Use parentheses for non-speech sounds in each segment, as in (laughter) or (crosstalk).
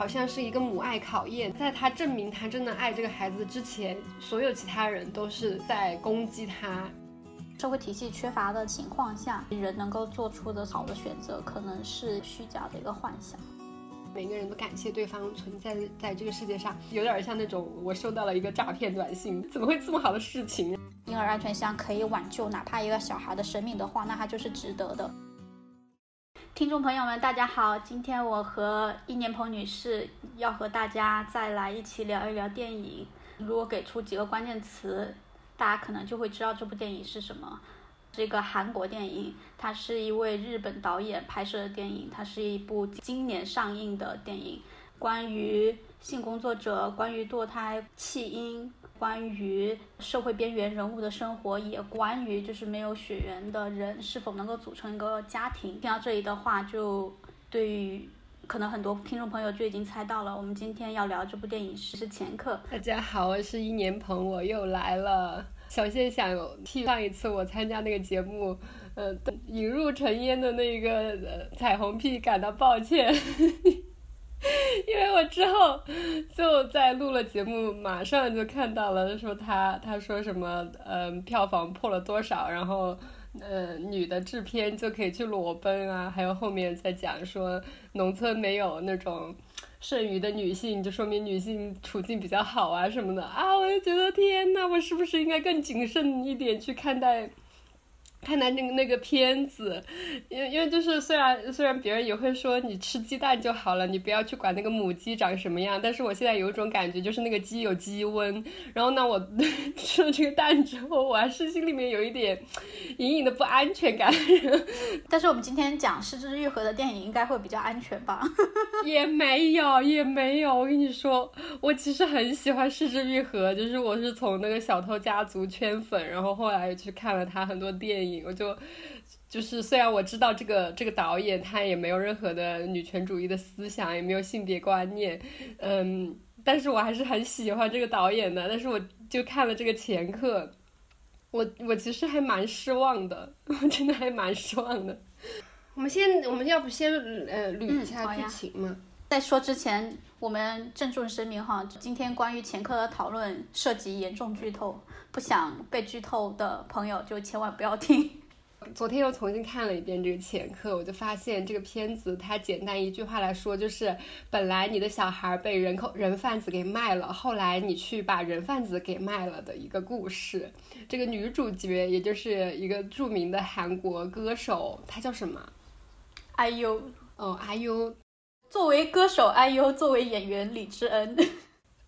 好像是一个母爱考验，在他证明他真的爱这个孩子之前，所有其他人都是在攻击他。社会体系缺乏的情况下，人能够做出的好的选择，可能是虚假的一个幻想。每个人都感谢对方存在在这个世界上，有点像那种我收到了一个诈骗短信，怎么会这么好的事情？婴儿安全箱可以挽救哪怕一个小孩的生命的话，那它就是值得的。听众朋友们，大家好，今天我和一年鹏女士要和大家再来一起聊一聊电影。如果给出几个关键词，大家可能就会知道这部电影是什么。这个韩国电影，它是一位日本导演拍摄的电影，它是一部今年上映的电影，关于性工作者、关于堕胎、弃婴、关于社会边缘人物的生活，也关于就是没有血缘的人是否能够组成一个家庭。听到这里的话，就对于可能很多听众朋友就已经猜到了，我们今天要聊这部电影是《前客》。大家好，我是一年鹏，我又来了。小谢想替上一次我参加那个节目，呃，引入尘烟的那个彩虹屁感到抱歉，(laughs) 因为我之后就在录了节目，马上就看到了说他他说什么，嗯，票房破了多少，然后，呃，女的制片就可以去裸奔啊，还有后面在讲说农村没有那种。剩余的女性就说明女性处境比较好啊什么的啊，我就觉得天呐，我是不是应该更谨慎一点去看待？看他那个那个片子，因为因为就是虽然虽然别人也会说你吃鸡蛋就好了，你不要去管那个母鸡长什么样，但是我现在有一种感觉，就是那个鸡有鸡瘟，然后呢，我 (laughs) 吃了这个蛋之后，我还是心里面有一点隐隐的不安全感。(laughs) 但是我们今天讲失之愈合的电影应该会比较安全吧？(laughs) 也没有也没有，我跟你说，我其实很喜欢失之愈合，就是我是从那个小偷家族圈粉，然后后来去看了他很多电影。我就就是虽然我知道这个这个导演他也没有任何的女权主义的思想，也没有性别观念，嗯，但是我还是很喜欢这个导演的。但是我就看了这个前客，我我其实还蛮失望的，我真的还蛮失望的。我们先，我们要不先呃捋一下剧情嘛？在说之前，我们郑重声明哈，今天关于前科的讨论涉及严重剧透。不想被剧透的朋友就千万不要听。(laughs) 昨天又重新看了一遍这个前科，我就发现这个片子它简单一句话来说，就是本来你的小孩被人口人贩子给卖了，后来你去把人贩子给卖了的一个故事。这个女主角也就是一个著名的韩国歌手，她叫什么？IU。哦，IU。作为歌手，IU；作为演员，李智恩。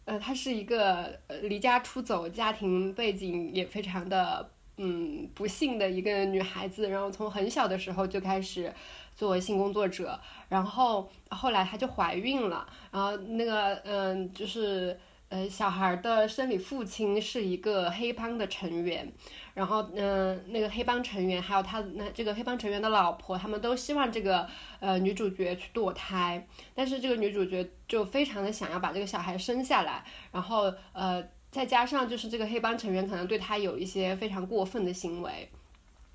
呃，她是一个离家出走、家庭背景也非常的嗯不幸的一个女孩子，然后从很小的时候就开始作为性工作者，然后后来她就怀孕了，然后那个嗯就是。呃，小孩的生理父亲是一个黑帮的成员，然后嗯，那个黑帮成员还有他那这个黑帮成员的老婆，他们都希望这个呃女主角去堕胎，但是这个女主角就非常的想要把这个小孩生下来，然后呃再加上就是这个黑帮成员可能对她有一些非常过分的行为。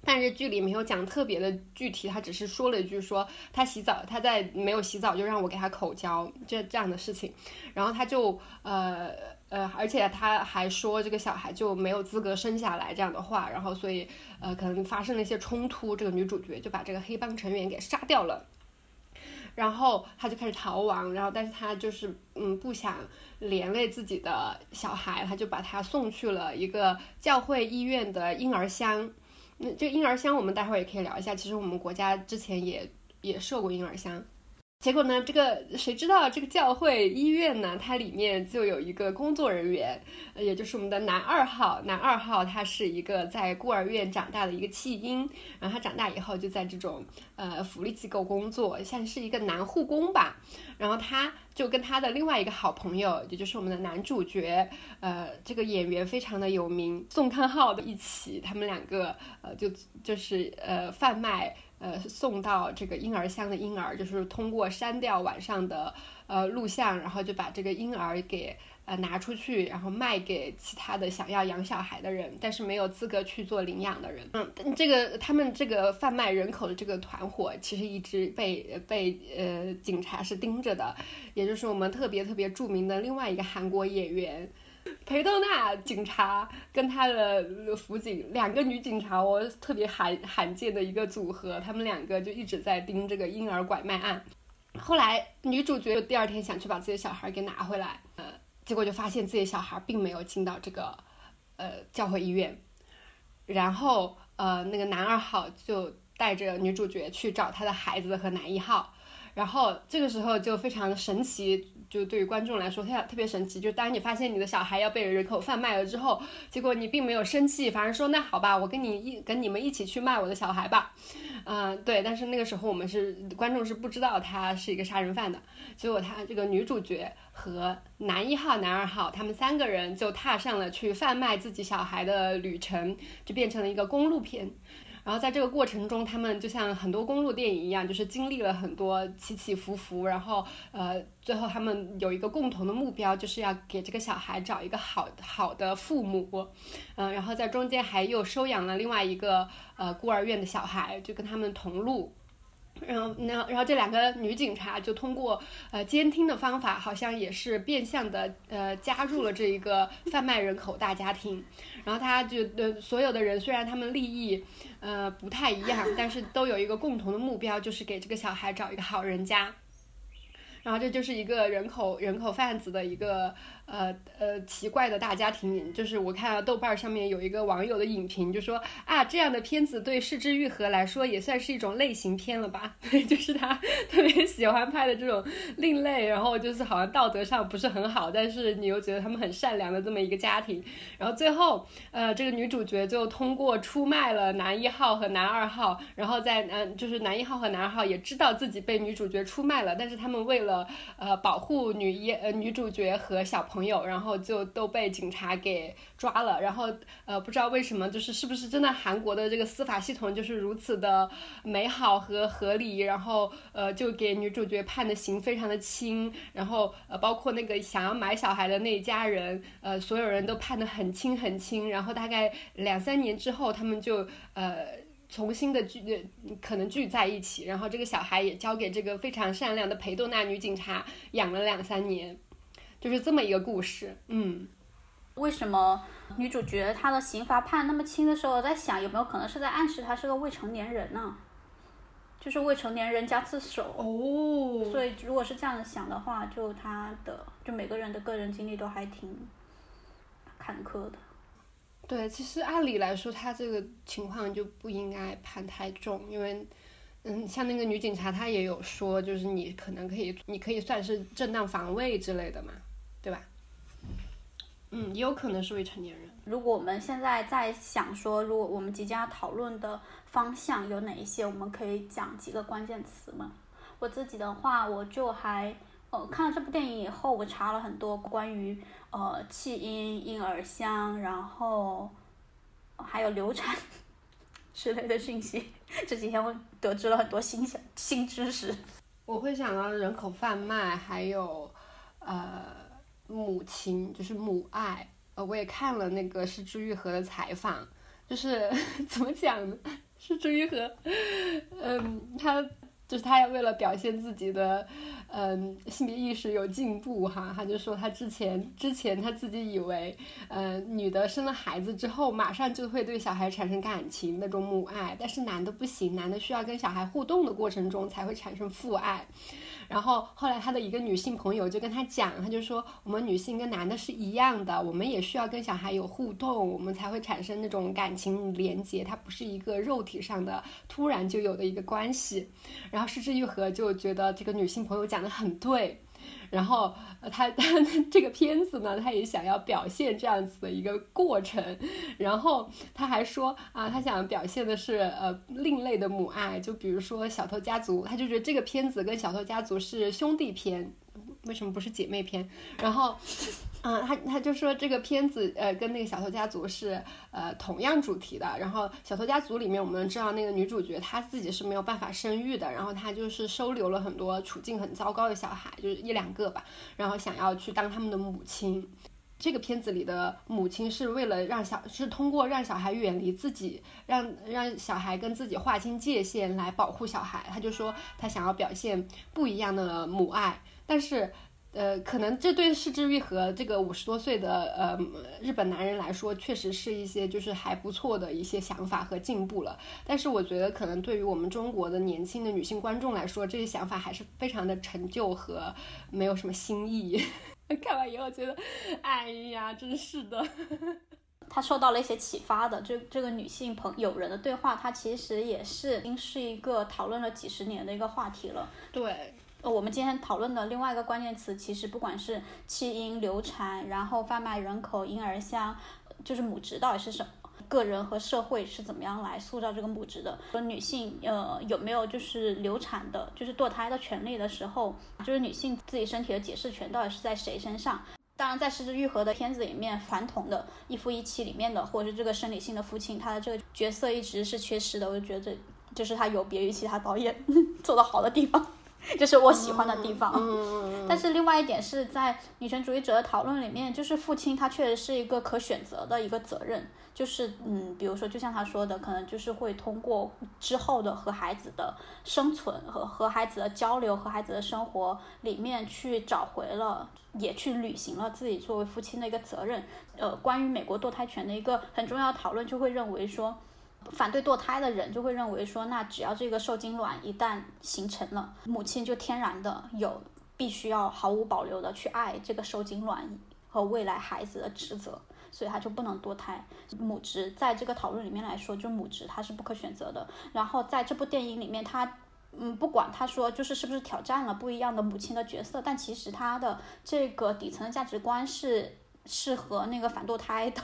但是剧里没有讲特别的具体，他只是说了一句说他洗澡，他在没有洗澡就让我给他口交这这样的事情，然后他就呃呃，而且他还说这个小孩就没有资格生下来这样的话，然后所以呃可能发生了一些冲突，这个女主角就把这个黑帮成员给杀掉了，然后他就开始逃亡，然后但是他就是嗯不想连累自己的小孩，他就把他送去了一个教会医院的婴儿箱。那这个婴儿箱，我们待会儿也可以聊一下。其实我们国家之前也也设过婴儿箱。结果呢？这个谁知道这个教会医院呢？它里面就有一个工作人员，也就是我们的男二号。男二号他是一个在孤儿院长大的一个弃婴，然后他长大以后就在这种呃福利机构工作，像是一个男护工吧。然后他就跟他的另外一个好朋友，也就是我们的男主角，呃，这个演员非常的有名，宋康昊的一起，他们两个呃就就是呃贩卖。呃送到这个婴儿箱的婴儿，就是通过删掉晚上的呃录像，然后就把这个婴儿给。呃，拿出去，然后卖给其他的想要养小孩的人，但是没有资格去做领养的人。嗯，这个他们这个贩卖人口的这个团伙，其实一直被被呃警察是盯着的，也就是我们特别特别著名的另外一个韩国演员裴斗娜警察跟他的辅警两个女警察，我特别罕罕见的一个组合，他们两个就一直在盯这个婴儿拐卖案。后来女主角第二天想去把自己的小孩给拿回来，结果就发现自己小孩并没有进到这个，呃，教会医院，然后呃，那个男二号就带着女主角去找他的孩子和男一号，然后这个时候就非常的神奇。就对于观众来说，特特别神奇。就当你发现你的小孩要被人口贩卖了之后，结果你并没有生气，反而说那好吧，我跟你一跟你们一起去卖我的小孩吧。嗯，对。但是那个时候我们是观众是不知道他是一个杀人犯的。结果他这个女主角和男一号、男二号他们三个人就踏上了去贩卖自己小孩的旅程，就变成了一个公路片。然后在这个过程中，他们就像很多公路电影一样，就是经历了很多起起伏伏。然后，呃，最后他们有一个共同的目标，就是要给这个小孩找一个好好的父母。嗯，然后在中间还又收养了另外一个呃孤儿院的小孩，就跟他们同路。然后，然后，然后这两个女警察就通过呃监听的方法，好像也是变相的呃加入了这一个贩卖人口大家庭。然后他就呃所有的人虽然他们利益呃不太一样，但是都有一个共同的目标，就是给这个小孩找一个好人家。然后这就是一个人口人口贩子的一个。呃呃，奇怪的大家庭，就是我看到豆瓣上面有一个网友的影评，就说啊，这样的片子对市之愈合来说也算是一种类型片了吧？(laughs) 就是他特别喜欢拍的这种另类，然后就是好像道德上不是很好，但是你又觉得他们很善良的这么一个家庭。然后最后，呃，这个女主角就通过出卖了男一号和男二号，然后在男就是男一号和男二号也知道自己被女主角出卖了，但是他们为了呃保护女一呃女主角和小朋朋友，然后就都被警察给抓了，然后呃，不知道为什么，就是是不是真的韩国的这个司法系统就是如此的美好和合理，然后呃，就给女主角判的刑非常的轻，然后呃，包括那个想要买小孩的那一家人，呃，所有人都判的很轻很轻，然后大概两三年之后，他们就呃重新的聚，可能聚在一起，然后这个小孩也交给这个非常善良的裴斗娜女警察养了两三年。就是这么一个故事，嗯，为什么女主角她的刑罚判那么轻的时候，我在想有没有可能是在暗示她是个未成年人呢？就是未成年人加自首哦，所以如果是这样想的话，就她的就每个人的个人经历都还挺坎坷的。对，其实按理来说，她这个情况就不应该判太重，因为。嗯，像那个女警察，她也有说，就是你可能可以，你可以算是正当防卫之类的嘛？嗯，也有可能是未成年人。如果我们现在在想说，如果我们即将要讨论的方向有哪一些，我们可以讲几个关键词吗？我自己的话，我就还呃看了这部电影以后，我查了很多关于呃弃婴、婴儿箱，然后还有流产。(laughs) 之类的信息，这几天我得知了很多新新知识。我会想到人口贩卖，还有呃母亲，就是母爱。呃，我也看了那个是朱玉和的采访，就是 (laughs) 怎么讲呢？是朱玉和，嗯，他就是他要为了表现自己的。嗯，性别意识有进步哈，他就说他之前之前他自己以为，呃，女的生了孩子之后马上就会对小孩产生感情那种母爱，但是男的不行，男的需要跟小孩互动的过程中才会产生父爱。然后后来他的一个女性朋友就跟他讲，他就说我们女性跟男的是一样的，我们也需要跟小孩有互动，我们才会产生那种感情连接，它不是一个肉体上的突然就有的一个关系。然后失之愈合就觉得这个女性朋友讲的很对。然后他他 (laughs) 这个片子呢，他也想要表现这样子的一个过程。然后他还说啊，他想表现的是呃另类的母爱，就比如说《小偷家族》，他就觉得这个片子跟《小偷家族》是兄弟片。为什么不是姐妹篇？然后，嗯，他他就说这个片子呃跟那个小偷家族是呃同样主题的。然后小偷家族里面我们知道那个女主角她自己是没有办法生育的，然后她就是收留了很多处境很糟糕的小孩，就是一两个吧，然后想要去当他们的母亲。这个片子里的母亲是为了让小是通过让小孩远离自己，让让小孩跟自己划清界限来保护小孩。他就说他想要表现不一样的母爱，但是呃，可能这对市之愈和这个五十多岁的呃日本男人来说，确实是一些就是还不错的一些想法和进步了。但是我觉得可能对于我们中国的年轻的女性观众来说，这些想法还是非常的陈旧和没有什么新意。(laughs) 看完以后觉得，哎呀，真是的。(laughs) 他受到了一些启发的，这这个女性朋友人的对话，它其实也是已经是一个讨论了几十年的一个话题了。对，呃，我们今天讨论的另外一个关键词，其实不管是弃婴、流产，然后贩卖人口、婴儿箱，就是母职到底是什么？个人和社会是怎么样来塑造这个母职的？说女性呃有没有就是流产的，就是堕胎的权利的时候，就是女性自己身体的解释权到底是在谁身上？当然，在失之愈合的片子里面，传统的一夫一妻里面的，或者是这个生理性的父亲，他的这个角色一直是缺失的。我就觉得这就是他有别于其他导演 (laughs) 做的好的地方。就是我喜欢的地方，但是另外一点是在女权主义者的讨论里面，就是父亲他确实是一个可选择的一个责任，就是嗯，比如说就像他说的，可能就是会通过之后的和孩子的生存和和孩子的交流和孩子的生活里面去找回了，也去履行了自己作为父亲的一个责任。呃，关于美国堕胎权的一个很重要的讨论，就会认为说。反对堕胎的人就会认为说，那只要这个受精卵一旦形成了，母亲就天然的有必须要毫无保留的去爱这个受精卵和未来孩子的职责，所以他就不能堕胎。母职在这个讨论里面来说，就母职它是不可选择的。然后在这部电影里面，他嗯不管他说就是是不是挑战了不一样的母亲的角色，但其实他的这个底层的价值观是是和那个反堕胎的。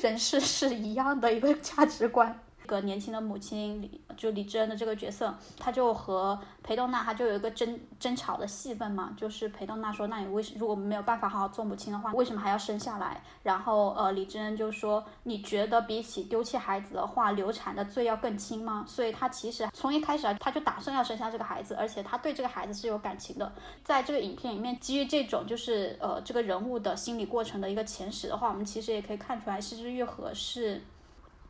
人事是一样的一个价值观。个年轻的母亲李就李智恩的这个角色，他就和裴斗娜，他就有一个争争吵的戏份嘛，就是裴斗娜说，那你为什如果没有办法好好做母亲的话，为什么还要生下来？然后呃李智恩就说，你觉得比起丢弃孩子的话，流产的罪要更轻吗？所以他其实从一开始啊，他就打算要生下这个孩子，而且他对这个孩子是有感情的。在这个影片里面，基于这种就是呃这个人物的心理过程的一个前史的话，我们其实也可以看出来，失之愈合是。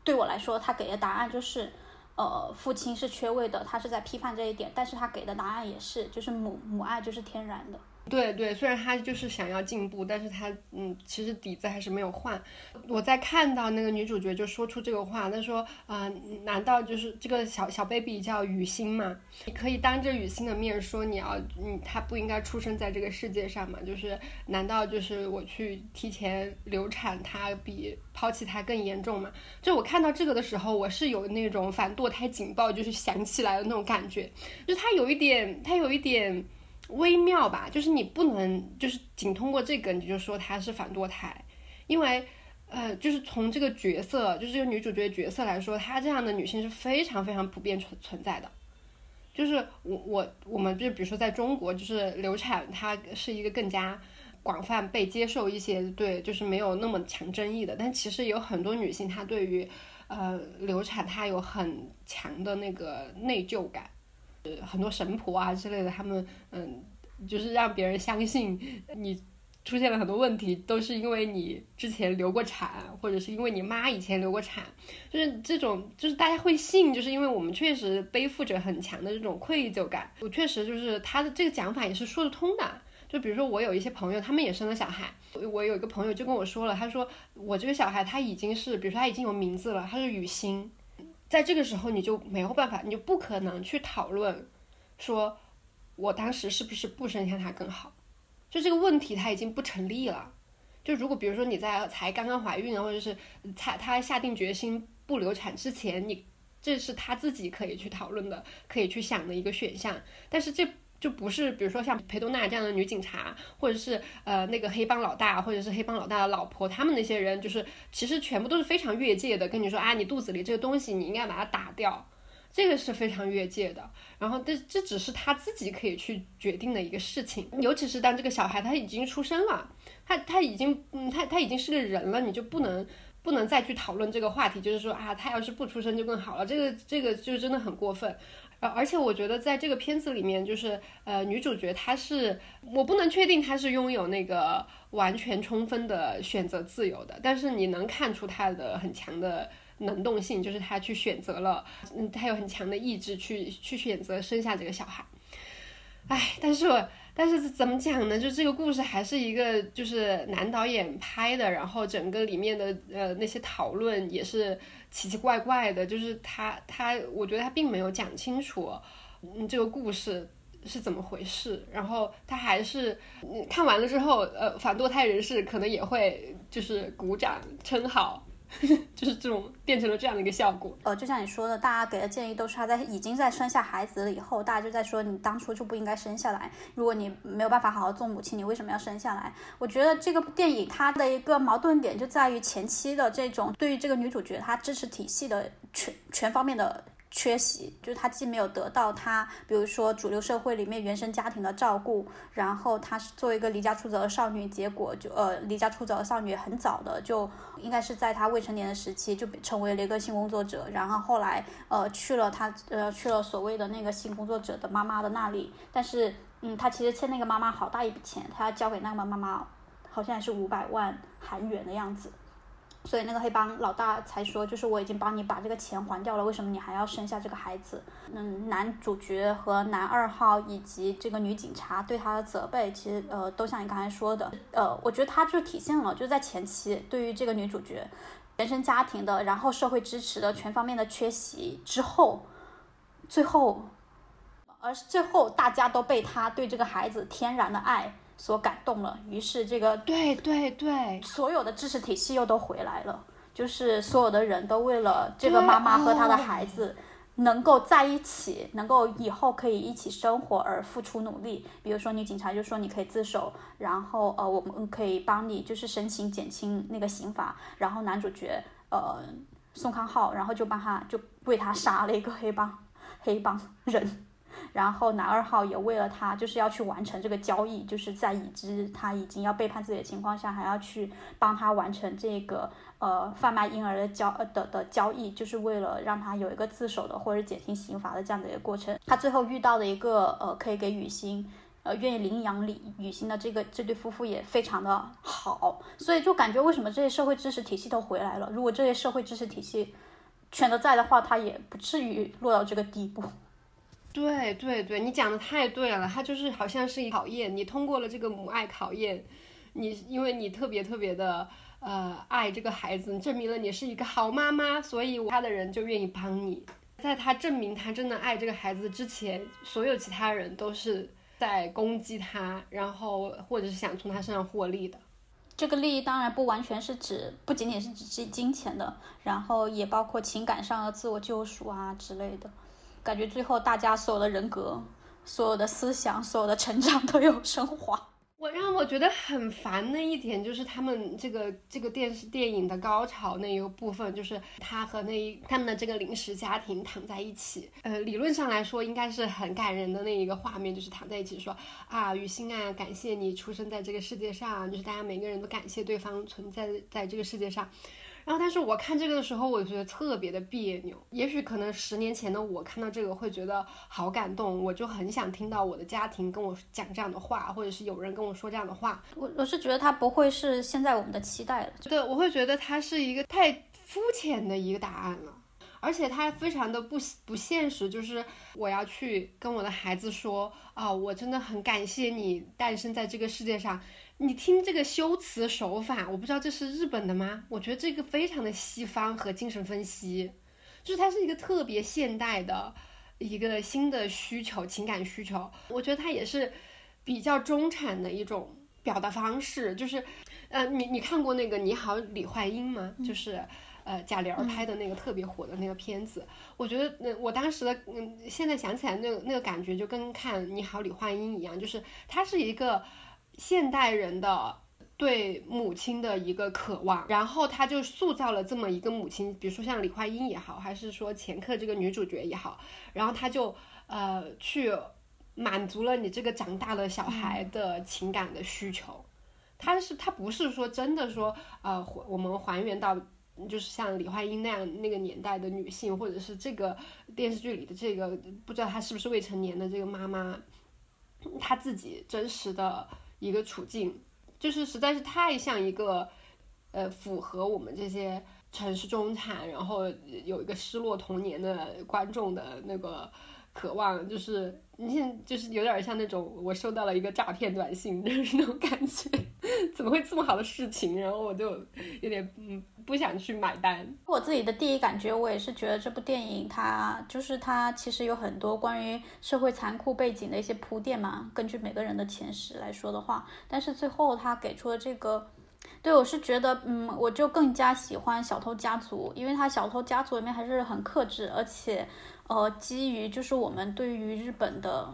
对我来说，他给的答案就是，呃，父亲是缺位的，他是在批判这一点，但是他给的答案也是，就是母母爱就是天然的。对对，虽然他就是想要进步，但是他嗯，其实底子还是没有换。我在看到那个女主角就说出这个话，她说啊，难道就是这个小小 baby 叫雨欣吗？你可以当着雨欣的面说你要，嗯，他不应该出生在这个世界上吗？就是难道就是我去提前流产，他比抛弃他更严重吗？就我看到这个的时候，我是有那种反堕胎警报就是响起来的那种感觉，就他有一点，他有一点。微妙吧，就是你不能就是仅通过这个你就说她是反堕胎，因为呃，就是从这个角色，就是这个女主角角色来说，她这样的女性是非常非常普遍存存在的。就是我我我们就比如说在中国，就是流产它是一个更加广泛被接受一些，对，就是没有那么强争议的。但其实有很多女性她对于呃流产她有很强的那个内疚感。很多神婆啊之类的，他们嗯，就是让别人相信你出现了很多问题，都是因为你之前流过产，或者是因为你妈以前流过产，就是这种，就是大家会信，就是因为我们确实背负着很强的这种愧疚感。我确实就是他的这个讲法也是说得通的。就比如说我有一些朋友，他们也生了小孩，我有一个朋友就跟我说了，他说我这个小孩他已经是，比如说他已经有名字了，他是雨欣。在这个时候，你就没有办法，你就不可能去讨论，说我当时是不是不生下他更好，就这个问题他已经不成立了。就如果比如说你在才刚刚怀孕啊，或者是他他下定决心不流产之前，你这是他自己可以去讨论的，可以去想的一个选项。但是这。就不是，比如说像裴多娜这样的女警察，或者是呃那个黑帮老大，或者是黑帮老大的老婆，他们那些人就是其实全部都是非常越界的，跟你说啊，你肚子里这个东西你应该把它打掉，这个是非常越界的。然后这这只是他自己可以去决定的一个事情，尤其是当这个小孩他已经出生了，他他已经嗯他他已经是个人了，你就不能不能再去讨论这个话题，就是说啊他要是不出生就更好了，这个这个就真的很过分。呃，而且我觉得在这个片子里面，就是呃，女主角她是，我不能确定她是拥有那个完全充分的选择自由的，但是你能看出她的很强的能动性，就是她去选择了，嗯，她有很强的意志去去选择生下这个小孩。哎，但是我。但是怎么讲呢？就这个故事还是一个就是男导演拍的，然后整个里面的呃那些讨论也是奇奇怪怪的，就是他他我觉得他并没有讲清楚，嗯这个故事是怎么回事，然后他还是看完了之后，呃反堕胎人士可能也会就是鼓掌称好。(laughs) 就是这种变成了这样的一个效果。呃，就像你说的，大家给的建议都是他在已经在生下孩子了以后，大家就在说你当初就不应该生下来。如果你没有办法好好做母亲，你为什么要生下来？我觉得这个电影它的一个矛盾点就在于前期的这种对于这个女主角她支持体系的全全方面的。缺席，就是她既没有得到她，比如说主流社会里面原生家庭的照顾，然后她是作为一个离家出走的少女，结果就呃离家出走的少女很早的就应该是在她未成年的时期就成为了一个性工作者，然后后来呃去了她呃去了所谓的那个性工作者的妈妈的那里，但是嗯她其实欠那个妈妈好大一笔钱，她要交给那个妈妈好像是五百万韩元的样子。所以那个黑帮老大才说，就是我已经帮你把这个钱还掉了，为什么你还要生下这个孩子？嗯，男主角和男二号以及这个女警察对他的责备，其实呃都像你刚才说的，呃，我觉得他就体现了就在前期对于这个女主角原生家庭的，然后社会支持的全方面的缺席之后，最后，而最后大家都被他对这个孩子天然的爱。所感动了，于是这个对对对，所有的知识体系又都回来了，就是所有的人都为了这个妈妈和她的孩子能够在一起，能够以后可以一起生活而付出努力。比如说女警察就说你可以自首，然后呃我们可以帮你就是申请减轻那个刑罚，然后男主角呃宋康昊然后就帮他就为他杀了一个黑帮黑帮人。然后男二号也为了他，就是要去完成这个交易，就是在已知他已经要背叛自己的情况下，还要去帮他完成这个呃贩卖婴儿的交呃的的交易，就是为了让他有一个自首的或者减轻刑罚的这样的一个过程。他最后遇到的一个呃可以给雨欣呃愿意领养李雨欣的这个这对夫妇也非常的好，所以就感觉为什么这些社会知识体系都回来了？如果这些社会知识体系全都在的话，他也不至于落到这个地步。对对对，你讲的太对了，它就是好像是一考验，你通过了这个母爱考验，你因为你特别特别的呃爱这个孩子，证明了你是一个好妈妈，所以他的人就愿意帮你。在他证明他真的爱这个孩子之前，所有其他人都是在攻击他，然后或者是想从他身上获利的。这个利益当然不完全是指，不仅仅是指金钱的，然后也包括情感上的自我救赎啊之类的。感觉最后大家所有的人格、所有的思想、所有的成长 (laughs) 都有升华。我让我觉得很烦的一点就是他们这个这个电视电影的高潮那一个部分，就是他和那一他们的这个临时家庭躺在一起。呃，理论上来说应该是很感人的那一个画面，就是躺在一起说啊，雨欣啊，感谢你出生在这个世界上，就是大家每个人都感谢对方存在在这个世界上。然后，但是我看这个的时候，我觉得特别的别扭。也许可能十年前的我看到这个会觉得好感动，我就很想听到我的家庭跟我讲这样的话，或者是有人跟我说这样的话。我我是觉得它不会是现在我们的期待了。对，我会觉得它是一个太肤浅的一个答案了，而且他非常的不不现实。就是我要去跟我的孩子说啊，我真的很感谢你诞生在这个世界上。你听这个修辞手法，我不知道这是日本的吗？我觉得这个非常的西方和精神分析，就是它是一个特别现代的一个新的需求，情感需求。我觉得它也是比较中产的一种表达方式。就是，呃，你你看过那个《你好，李焕英》吗？就是呃贾玲拍的那个特别火的那个片子。我觉得那我当时的嗯，现在想起来那个那个感觉就跟看《你好，李焕英》一样，就是它是一个。现代人的对母亲的一个渴望，然后他就塑造了这么一个母亲，比如说像李焕英也好，还是说前客这个女主角也好，然后他就呃去满足了你这个长大的小孩的情感的需求。他是他不是说真的说呃我们还原到就是像李焕英那样那个年代的女性，或者是这个电视剧里的这个不知道她是不是未成年的这个妈妈，她自己真实的一个处境。就是实在是太像一个，呃，符合我们这些城市中产，然后有一个失落童年的观众的那个渴望，就是你现就是有点像那种我收到了一个诈骗短信，就是那种感觉，怎么会这么好的事情？然后我就有点嗯不想去买单。我自己的第一感觉，我也是觉得这部电影它就是它其实有很多关于社会残酷背景的一些铺垫嘛。根据每个人的前世来说的话，但是最后他给出的这个，对我是觉得嗯，我就更加喜欢《小偷家族》，因为他《小偷家族》里面还是很克制，而且呃，基于就是我们对于日本的。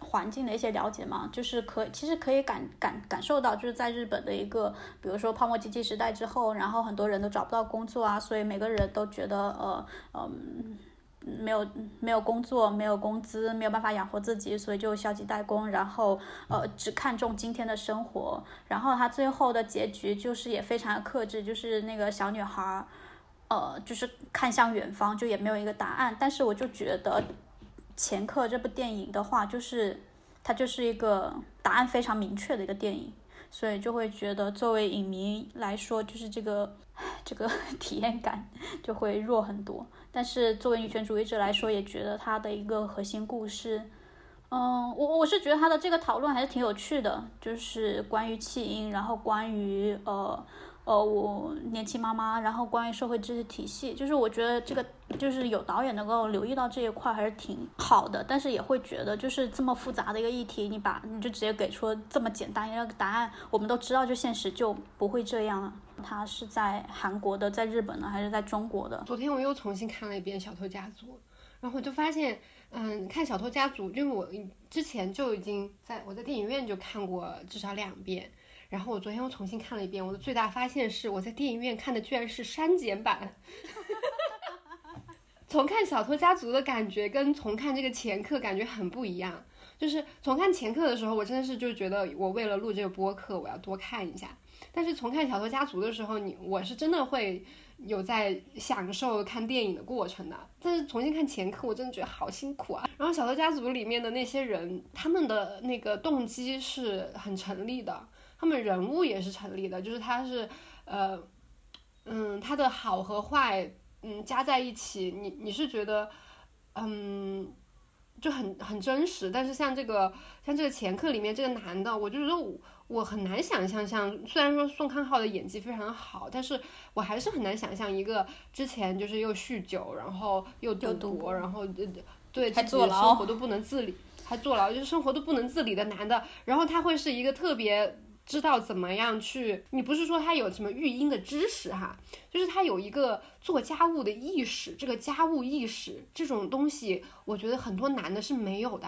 环境的一些了解嘛，就是可其实可以感感感受到，就是在日本的一个，比如说泡沫经济时代之后，然后很多人都找不到工作啊，所以每个人都觉得呃嗯没有没有工作，没有工资，没有办法养活自己，所以就消极怠工，然后呃只看重今天的生活，然后他最后的结局就是也非常的克制，就是那个小女孩，呃就是看向远方，就也没有一个答案，但是我就觉得。前客这部电影的话，就是它就是一个答案非常明确的一个电影，所以就会觉得作为影迷来说，就是这个这个 (laughs) 体验感就会弱很多。但是作为女权主义者来说，也觉得它的一个核心故事，嗯，我我是觉得它的这个讨论还是挺有趣的，就是关于弃婴，然后关于呃。呃，我年轻妈妈，然后关于社会知识体系，就是我觉得这个就是有导演能够留意到这一块还是挺好的，但是也会觉得就是这么复杂的一个议题，你把你就直接给出这么简单一个答案，我们都知道就现实就不会这样了。他是在韩国的，在日本呢，还是在中国的？昨天我又重新看了一遍《小偷家族》，然后我就发现，嗯，看《小偷家族》，因为我之前就已经在我在电影院就看过至少两遍。然后我昨天又重新看了一遍，我的最大发现是我在电影院看的居然是删减版。(laughs) 从看《小偷家族》的感觉跟从看这个前客感觉很不一样。就是从看前客的时候，我真的是就觉得我为了录这个播客，我要多看一下。但是从看《小偷家族》的时候，你我是真的会有在享受看电影的过程的。但是重新看前客，我真的觉得好辛苦啊。然后《小偷家族》里面的那些人，他们的那个动机是很成立的。他们人物也是成立的，就是他是，呃，嗯，他的好和坏，嗯，加在一起，你你是觉得，嗯，就很很真实。但是像这个像这个前客里面这个男的，我就觉得我我很难想象，像虽然说宋康昊的演技非常好，但是我还是很难想象一个之前就是又酗酒，然后又赌博，然后对对自己的生活都不能自理，还坐牢，就是生活都不能自理的男的，然后他会是一个特别。知道怎么样去？你不是说他有什么育婴的知识哈？就是他有一个做家务的意识，这个家务意识这种东西，我觉得很多男的是没有的。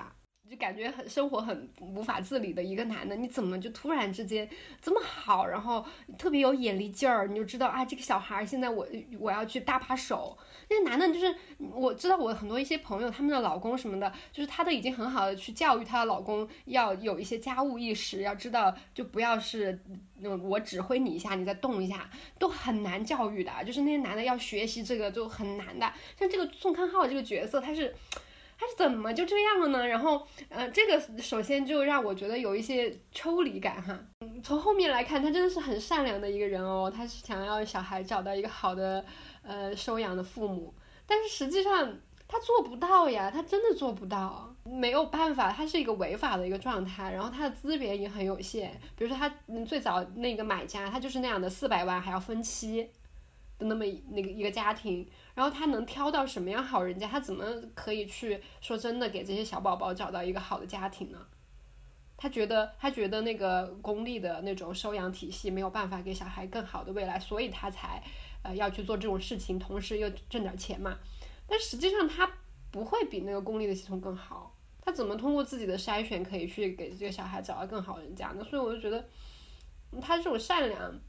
就感觉很生活很无法自理的一个男的，你怎么就突然之间这么好，然后特别有眼力劲儿？你就知道啊，这个小孩现在我我要去搭把手。那男的，就是我知道我很多一些朋友，他们的老公什么的，就是他都已经很好的去教育他的老公，要有一些家务意识，要知道就不要是嗯我指挥你一下，你再动一下，都很难教育的。就是那些男的要学习这个就很难的。像这个宋康昊这个角色，他是。他是怎么就这样了呢？然后，呃，这个首先就让我觉得有一些抽离感哈。嗯，从后面来看，他真的是很善良的一个人哦。他是想要小孩找到一个好的，呃，收养的父母，但是实际上他做不到呀，他真的做不到，没有办法，他是一个违法的一个状态。然后他的资源也很有限，比如说他最早那个买家，他就是那样的，四百万还要分期那么那个一个家庭。然后他能挑到什么样好人家？他怎么可以去说真的给这些小宝宝找到一个好的家庭呢？他觉得他觉得那个公立的那种收养体系没有办法给小孩更好的未来，所以他才呃要去做这种事情，同时又挣点钱嘛。但实际上他不会比那个公立的系统更好。他怎么通过自己的筛选可以去给这个小孩找到更好人家呢？所以我就觉得，他这种善良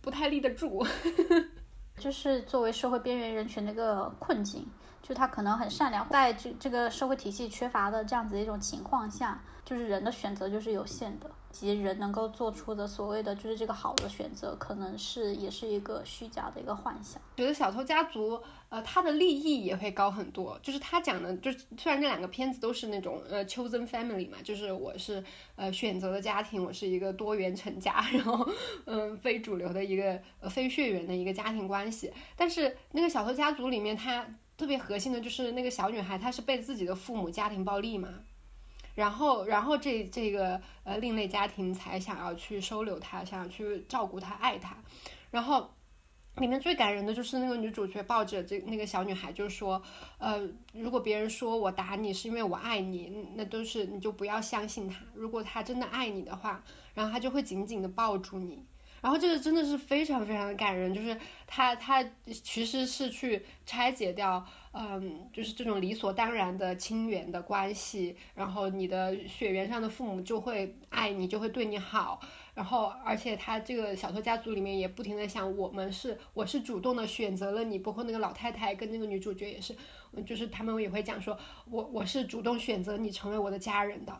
不太立得住。(laughs) 就是作为社会边缘人群的一个困境，就他可能很善良，在这这个社会体系缺乏的这样子一种情况下，就是人的选择就是有限的。及人能够做出的所谓的就是这个好的选择，可能是也是一个虚假的一个幻想。觉得小偷家族，呃，他的利益也会高很多。就是他讲的，就虽然这两个片子都是那种呃 chosen family 嘛，就是我是呃选择的家庭，我是一个多元成家，(laughs) 然后嗯非主流的一个呃非血缘的一个家庭关系。但是那个小偷家族里面，他特别核心的就是那个小女孩，她是被自己的父母家庭暴力嘛。然后，然后这这个呃另类家庭才想要去收留他，想要去照顾他，爱他。然后里面最感人的就是那个女主角抱着这那个小女孩，就说，呃，如果别人说我打你是因为我爱你，那都是你就不要相信他。如果他真的爱你的话，然后他就会紧紧的抱住你。然后这个真的是非常非常的感人，就是他他其实是去拆解掉。嗯，就是这种理所当然的亲缘的关系，然后你的血缘上的父母就会爱你，就会对你好，然后而且他这个小偷家族里面也不停的想，我们是我是主动的选择了你，包括那个老太太跟那个女主角也是，就是他们也会讲说，我我是主动选择你成为我的家人的。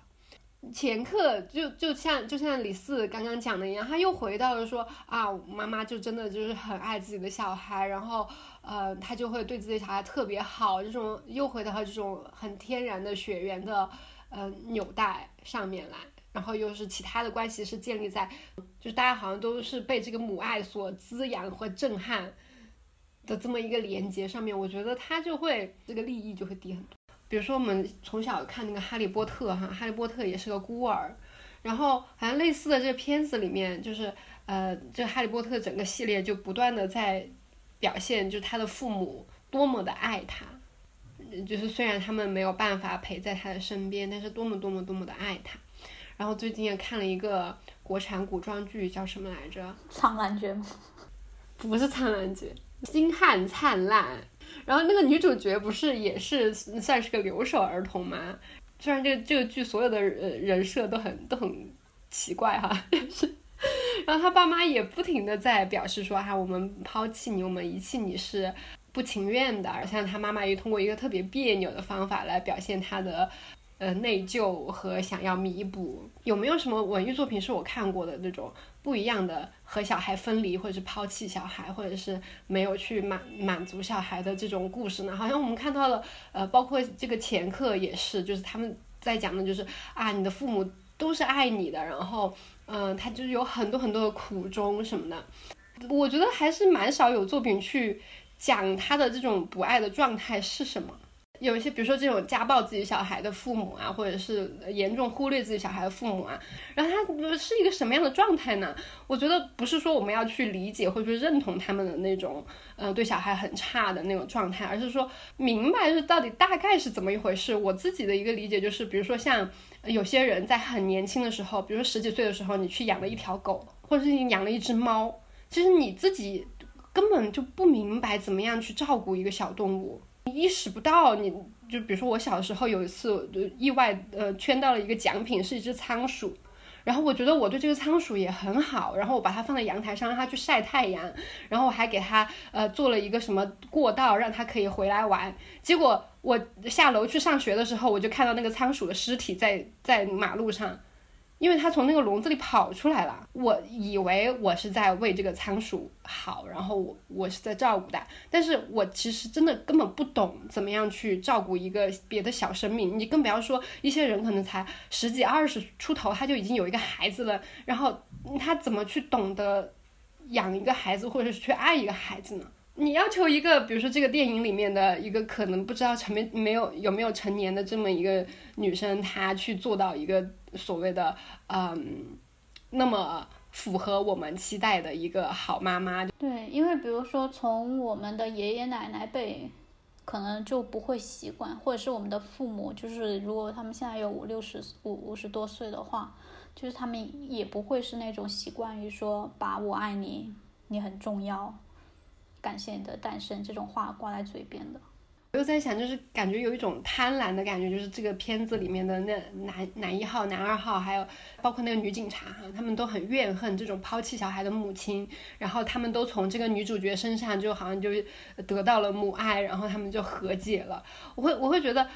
前客就就像就像李四刚刚讲的一样，他又回到了说啊，妈妈就真的就是很爱自己的小孩，然后呃，他就会对自己小孩特别好，这种又回到这种很天然的血缘的呃纽带上面来，然后又是其他的关系是建立在，就是大家好像都是被这个母爱所滋养和震撼的这么一个连接上面，我觉得他就会这个利益就会低很多。比如说，我们从小看那个《哈利波特》哈，《哈利波特》也是个孤儿，然后好像类似的这个片子里面，就是呃，这《哈利波特》整个系列就不断的在表现，就他的父母多么的爱他，就是虽然他们没有办法陪在他的身边，但是多么多么多么的爱他。然后最近也看了一个国产古装剧，叫什么来着？苍兰诀吗？(laughs) 不是苍兰诀，星汉灿烂。然后那个女主角不是也是算是个留守儿童吗？虽然这个这个剧所有的呃人设都很都很奇怪哈，但是，然后他爸妈也不停的在表示说哈，我们抛弃你，我们遗弃你是不情愿的。而像他妈妈也通过一个特别别扭的方法来表现他的。呃，内疚和想要弥补，有没有什么文艺作品是我看过的那种不一样的和小孩分离，或者是抛弃小孩，或者是没有去满满足小孩的这种故事呢？好像我们看到了，呃，包括这个前客也是，就是他们在讲的就是啊，你的父母都是爱你的，然后，嗯，他就是有很多很多的苦衷什么的。我觉得还是蛮少有作品去讲他的这种不爱的状态是什么。有一些，比如说这种家暴自己小孩的父母啊，或者是严重忽略自己小孩的父母啊，然后他是一个什么样的状态呢？我觉得不是说我们要去理解或者说认同他们的那种，呃，对小孩很差的那种状态，而是说明白是到底大概是怎么一回事。我自己的一个理解就是，比如说像有些人在很年轻的时候，比如说十几岁的时候，你去养了一条狗，或者是你养了一只猫，其实你自己根本就不明白怎么样去照顾一个小动物。你意识不到，你就比如说我小时候有一次意外呃圈到了一个奖品是一只仓鼠，然后我觉得我对这个仓鼠也很好，然后我把它放在阳台上让它去晒太阳，然后我还给它呃做了一个什么过道让它可以回来玩，结果我下楼去上学的时候我就看到那个仓鼠的尸体在在马路上。因为它从那个笼子里跑出来了，我以为我是在为这个仓鼠好，然后我我是在照顾它，但是我其实真的根本不懂怎么样去照顾一个别的小生命，你更不要说一些人可能才十几二十出头，他就已经有一个孩子了，然后他怎么去懂得养一个孩子，或者是去爱一个孩子呢？你要求一个，比如说这个电影里面的一个可能不知道成没没有有没有成年的这么一个女生，她去做到一个所谓的嗯那么符合我们期待的一个好妈妈。对，因为比如说从我们的爷爷奶奶辈，可能就不会习惯，或者是我们的父母，就是如果他们现在有五六十五五十多岁的话，就是他们也不会是那种习惯于说把我爱你，你很重要。感谢你的诞生，这种话挂在嘴边的。我又在想，就是感觉有一种贪婪的感觉，就是这个片子里面的那男男一号、男二号，还有包括那个女警察哈，他们都很怨恨这种抛弃小孩的母亲，然后他们都从这个女主角身上就好像就得到了母爱，然后他们就和解了。我会我会觉得，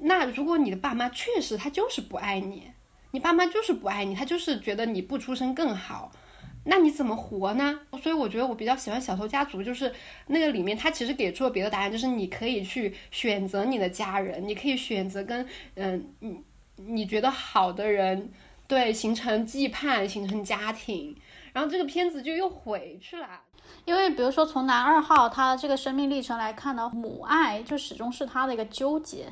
那如果你的爸妈确实他就是不爱你，你爸妈就是不爱你，他就是觉得你不出生更好。那你怎么活呢？所以我觉得我比较喜欢《小偷家族》，就是那个里面他其实给出了别的答案，就是你可以去选择你的家人，你可以选择跟嗯你你觉得好的人对形成羁绊，形成家庭。然后这个片子就又回去了，因为比如说从男二号他这个生命历程来看呢，母爱就始终是他的一个纠结。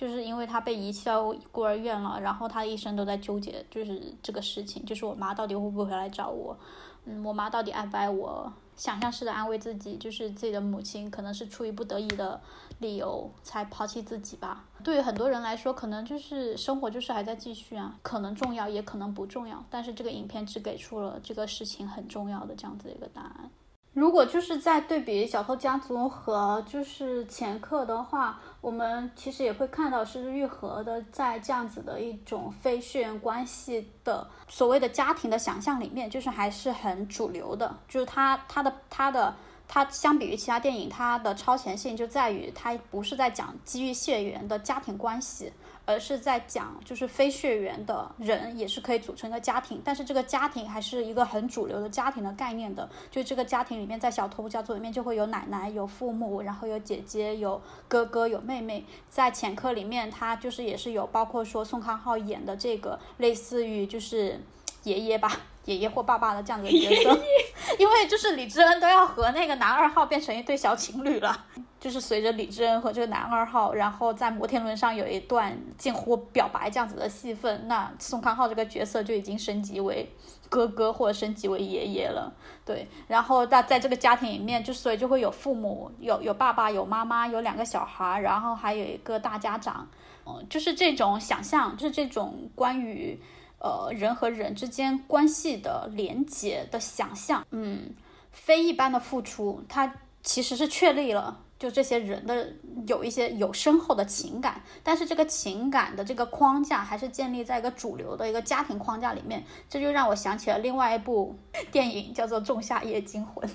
就是因为他被遗弃到孤儿院了，然后他一生都在纠结，就是这个事情，就是我妈到底会不会来找我，嗯，我妈到底爱不爱我？想象式的安慰自己，就是自己的母亲可能是出于不得已的理由才抛弃自己吧。对于很多人来说，可能就是生活就是还在继续啊，可能重要，也可能不重要。但是这个影片只给出了这个事情很重要的这样子的一个答案。如果就是在对比《小偷家族》和就是《前客》的话，我们其实也会看到是愈合的在这样子的一种非血缘关系的所谓的家庭的想象里面，就是还是很主流的。就是他他的他的他相比于其他电影，它的超前性就在于它不是在讲基于血缘的家庭关系。而是在讲，就是非血缘的人也是可以组成一个家庭，但是这个家庭还是一个很主流的家庭的概念的。就这个家庭里面，在小偷家族里面就会有奶奶、有父母，然后有姐姐、有哥哥、有妹妹。在前科里面，他就是也是有包括说宋康昊演的这个类似于就是爷爷吧，(laughs) 爷爷或爸爸的这样的角色，(laughs) 因为就是李智恩都要和那个男二号变成一对小情侣了。就是随着李智恩和这个男二号，然后在摩天轮上有一段近乎表白这样子的戏份，那宋康昊这个角色就已经升级为哥哥或者升级为爷爷了。对，然后在在这个家庭里面，就所以就会有父母，有有爸爸，有妈妈，有两个小孩，然后还有一个大家长。嗯，就是这种想象，就是这种关于呃人和人之间关系的连结的想象，嗯，非一般的付出，它其实是确立了。就这些人的有一些有深厚的情感，但是这个情感的这个框架还是建立在一个主流的一个家庭框架里面，这就让我想起了另外一部 (laughs) 电影，叫做《仲夏夜惊魂》，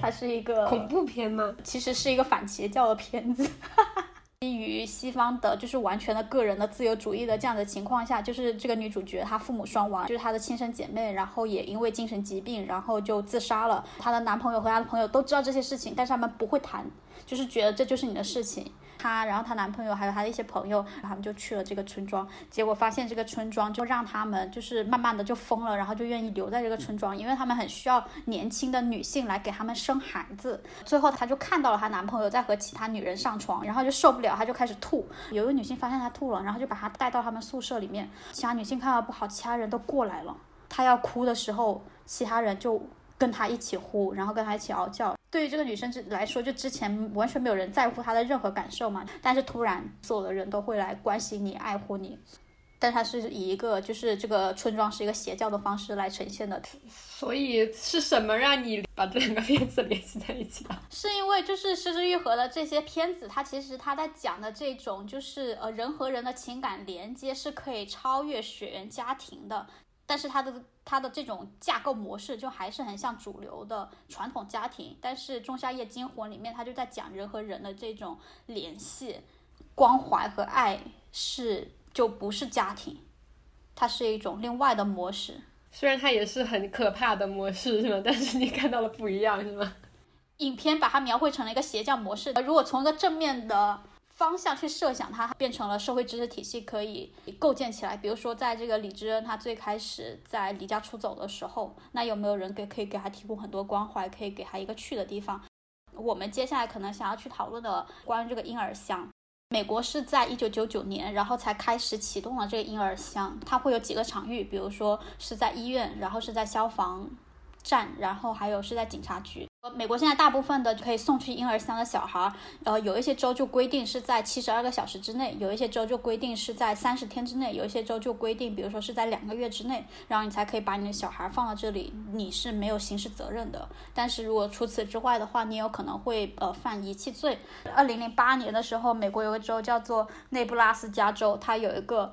它是一个恐怖片吗？其实是一个反邪教的片子。(laughs) 基于西方的，就是完全的个人的自由主义的这样的情况下，就是这个女主角她父母双亡，就是她的亲生姐妹，然后也因为精神疾病，然后就自杀了。她的男朋友和她的朋友都知道这些事情，但是他们不会谈。就是觉得这就是你的事情，她，然后她男朋友还有她的一些朋友，然后他们就去了这个村庄，结果发现这个村庄就让他们就是慢慢的就疯了，然后就愿意留在这个村庄，因为他们很需要年轻的女性来给他们生孩子。最后她就看到了她男朋友在和其他女人上床，然后就受不了，她就开始吐。有一个女性发现她吐了，然后就把她带到他们宿舍里面，其他女性看到不好，其他人都过来了。她要哭的时候，其他人就跟她一起哭，然后跟她一起嗷叫。对于这个女生之来说，就之前完全没有人在乎她的任何感受嘛，但是突然所有的人都会来关心你、爱护你，但她是以一个就是这个村庄是一个邪教的方式来呈现的。所以是什么让你把这两个片子联系在一起的？(laughs) 是因为就是失之愈合的这些片子，它其实它在讲的这种就是呃人和人的情感连接是可以超越血缘家庭的。但是它的它的这种架构模式就还是很像主流的传统家庭，但是《仲夏夜惊魂》里面他就在讲人和人的这种联系、关怀和爱是就不是家庭，它是一种另外的模式。虽然它也是很可怕的模式，是吗？(laughs) 但是你看到了不一样，是吗？影片把它描绘成了一个邪教模式。如果从一个正面的。方向去设想，它变成了社会知识体系可以构建起来。比如说，在这个李智恩他最开始在离家出走的时候，那有没有人给可以给他提供很多关怀，可以给他一个去的地方？我们接下来可能想要去讨论的关于这个婴儿箱，美国是在一九九九年，然后才开始启动了这个婴儿箱。它会有几个场域，比如说是在医院，然后是在消防站，然后还有是在警察局。美国现在大部分的可以送去婴儿箱的小孩，呃，有一些州就规定是在七十二个小时之内，有一些州就规定是在三十天之内，有一些州就规定，比如说是在两个月之内，然后你才可以把你的小孩放到这里，你是没有刑事责任的。但是如果除此之外的话，你有可能会呃犯遗弃罪。二零零八年的时候，美国有个州叫做内布拉斯加州，它有一个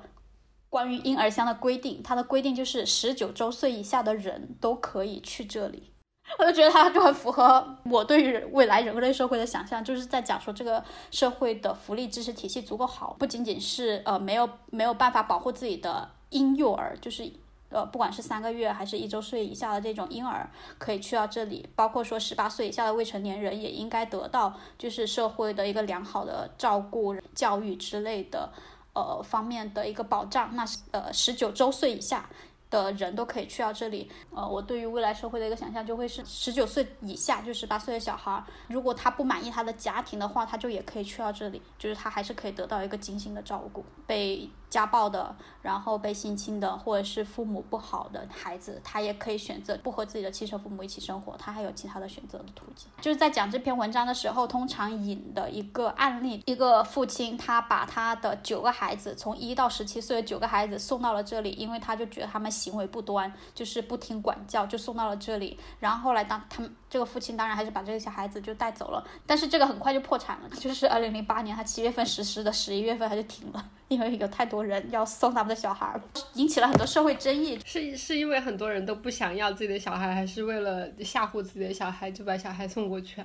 关于婴儿箱的规定，它的规定就是十九周岁以下的人都可以去这里。(laughs) 我就觉得它就很符合我对于未来人类社会的想象，就是在讲说这个社会的福利支持体系足够好，不仅仅是呃没有没有办法保护自己的婴幼儿，就是呃不管是三个月还是一周岁以下的这种婴儿可以去到这里，包括说十八岁以下的未成年人也应该得到就是社会的一个良好的照顾、教育之类的呃方面的一个保障。那呃十九周岁以下。的人都可以去到这里，呃，我对于未来社会的一个想象就会是十九岁以下，就十八岁的小孩，如果他不满意他的家庭的话，他就也可以去到这里，就是他还是可以得到一个精心的照顾。被家暴的，然后被性侵的，或者是父母不好的孩子，他也可以选择不和自己的亲生父母一起生活，他还有其他的选择的途径。就是在讲这篇文章的时候，通常引的一个案例，一个父亲他把他的九个孩子，从一到十七岁的九个孩子送到了这里，因为他就觉得他们行为不端，就是不听管教，就送到了这里。然后后来当他们这个父亲当然还是把这个小孩子就带走了，但是这个很快就破产了，就是二零零八年他七月份实施的，十一月份他就停了。因为有太多人要送他们的小孩，引起了很多社会争议。是是因为很多人都不想要自己的小孩，还是为了吓唬自己的小孩就把小孩送过去？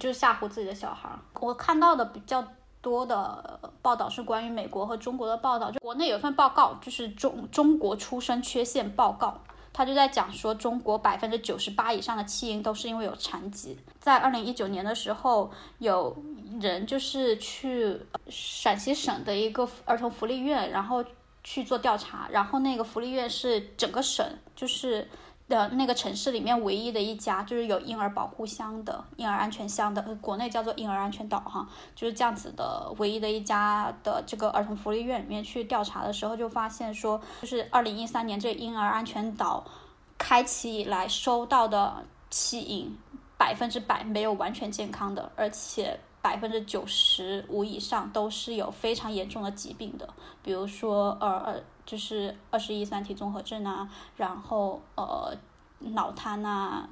就吓唬自己的小孩。我看到的比较多的报道是关于美国和中国的报道。就国内有一份报告，就是中中国出生缺陷报告。他就在讲说，中国百分之九十八以上的弃婴都是因为有残疾。在二零一九年的时候，有人就是去陕西省的一个儿童福利院，然后去做调查，然后那个福利院是整个省就是的那个城市里面唯一的一家就是有婴儿保护箱的婴儿安全箱的，国内叫做婴儿安全岛哈，就是这样子的唯一的一家的这个儿童福利院里面去调查的时候，就发现说，就是二零一三年这婴儿安全岛开启以来收到的弃婴。百分之百没有完全健康的，而且百分之九十五以上都是有非常严重的疾病的，比如说呃，就是二十一三体综合症啊，然后呃脑瘫啊，